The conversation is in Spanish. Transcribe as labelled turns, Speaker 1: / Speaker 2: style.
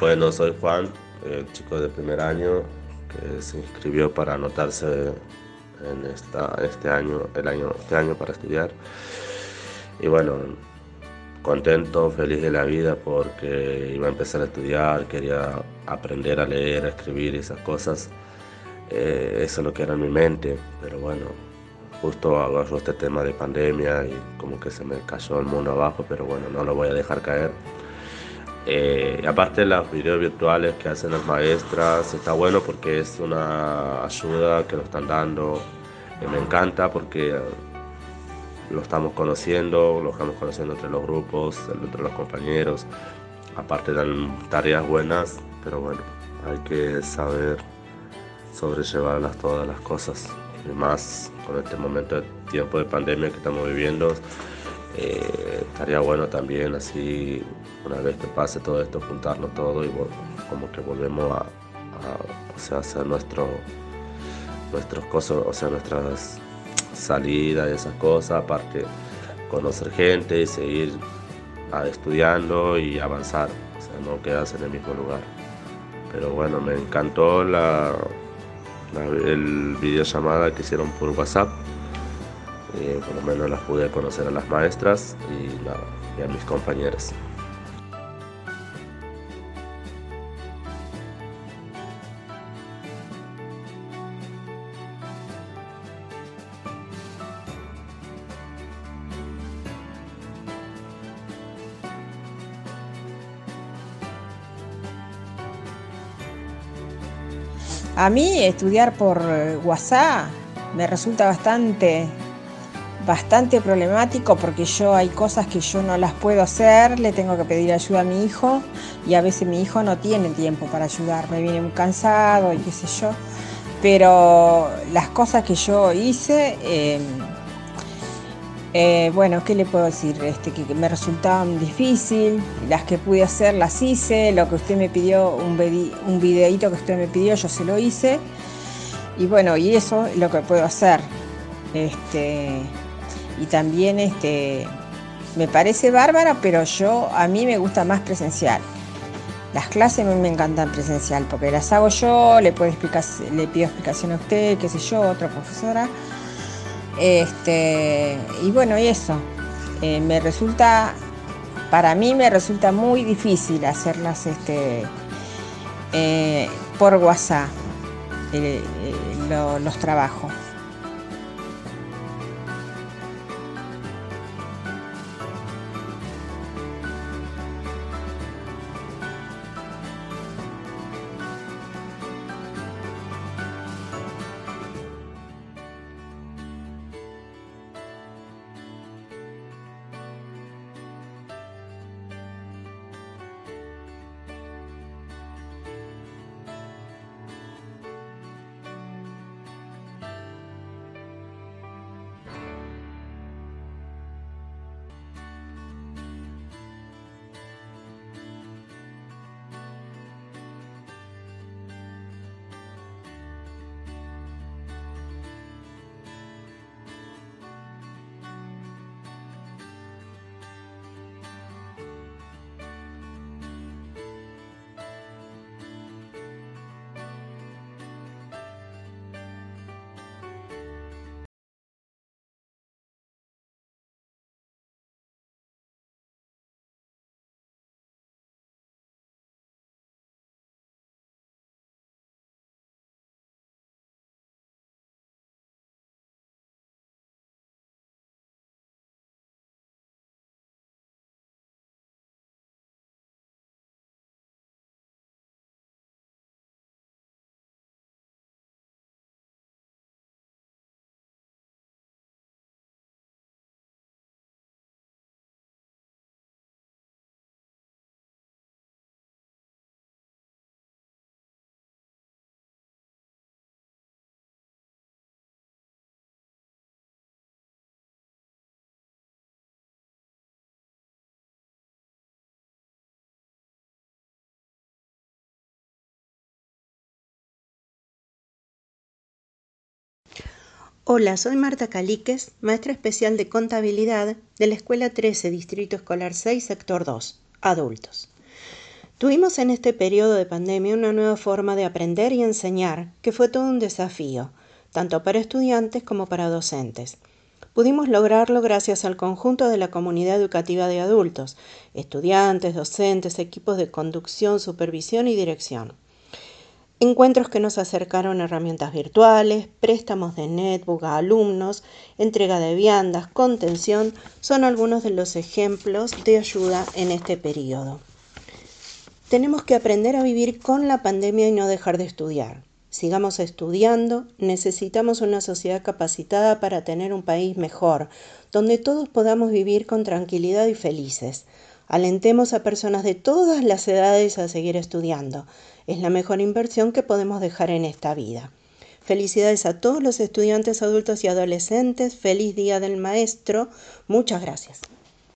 Speaker 1: Bueno, soy Juan, el chico de primer año que se inscribió para anotarse en esta, este año, el año, este año para estudiar. Y bueno, contento, feliz de la vida porque iba a empezar a estudiar, quería aprender a leer, a escribir esas cosas. Eh, eso es lo que era en mi mente, pero bueno, justo agarró este tema de pandemia y como que se me cayó el mundo abajo, pero bueno, no lo voy a dejar caer. Eh, aparte los videos virtuales que hacen las maestras, está bueno porque es una ayuda que nos están dando. y me encanta porque lo estamos conociendo, lo estamos conociendo entre los grupos, entre los compañeros. Aparte dan tareas buenas, pero bueno, hay que saber sobrellevarlas todas las cosas. Y más con este momento de tiempo de pandemia que estamos viviendo, eh, estaría bueno también así, una vez que pase todo esto, juntarlo todo y como que volvemos a, hacer nuestro, nuestros cosas, o sea, nuestras salida de esas cosas, aparte conocer gente y seguir ah, estudiando y avanzar, o sea, no quedarse en el mismo lugar. Pero bueno, me encantó la, el videollamada que hicieron por WhatsApp. Eh, por lo menos las pude conocer a las maestras y a mis compañeros.
Speaker 2: A mí estudiar por WhatsApp me resulta bastante, bastante problemático porque yo hay cosas que yo no las puedo hacer, le tengo que pedir ayuda a mi hijo y a veces mi hijo no tiene tiempo para ayudarme, viene muy cansado y qué sé yo. Pero las cosas que yo hice, em, eh, bueno, ¿qué le puedo decir? Este, que, me resultaban difícil, las que pude hacer las hice, lo que usted me pidió, un, un videíto que usted me pidió, yo se lo hice. Y bueno, y eso es lo que puedo hacer. Este, y también este, me parece bárbara, pero yo, a mí me gusta más presencial. Las clases me, me encantan presencial porque las hago yo, le, puedo explicar, le pido explicación a usted, qué sé yo, otra profesora este, y bueno, y eso. Eh, me resulta, para mí me resulta muy difícil hacerlas este, eh, por WhatsApp, eh, los trabajos.
Speaker 3: Hola, soy Marta Caliques, maestra especial de contabilidad de la Escuela 13, Distrito Escolar 6, Sector 2, adultos. Tuvimos en este periodo de pandemia una nueva forma de aprender y enseñar, que fue todo un desafío, tanto para estudiantes como para docentes. Pudimos lograrlo gracias al conjunto de la comunidad educativa de adultos, estudiantes, docentes, equipos de conducción, supervisión y dirección. Encuentros que nos acercaron herramientas virtuales, préstamos de netbook a alumnos, entrega de viandas, contención, son algunos de los ejemplos de ayuda en este periodo. Tenemos que aprender a vivir con la pandemia y no dejar de estudiar. Sigamos estudiando, necesitamos una sociedad capacitada para tener un país mejor, donde todos podamos vivir con tranquilidad y felices. Alentemos a personas de todas las edades a seguir estudiando. Es la mejor inversión que podemos dejar en esta vida. Felicidades a todos los estudiantes adultos y adolescentes. Feliz Día del Maestro. Muchas gracias.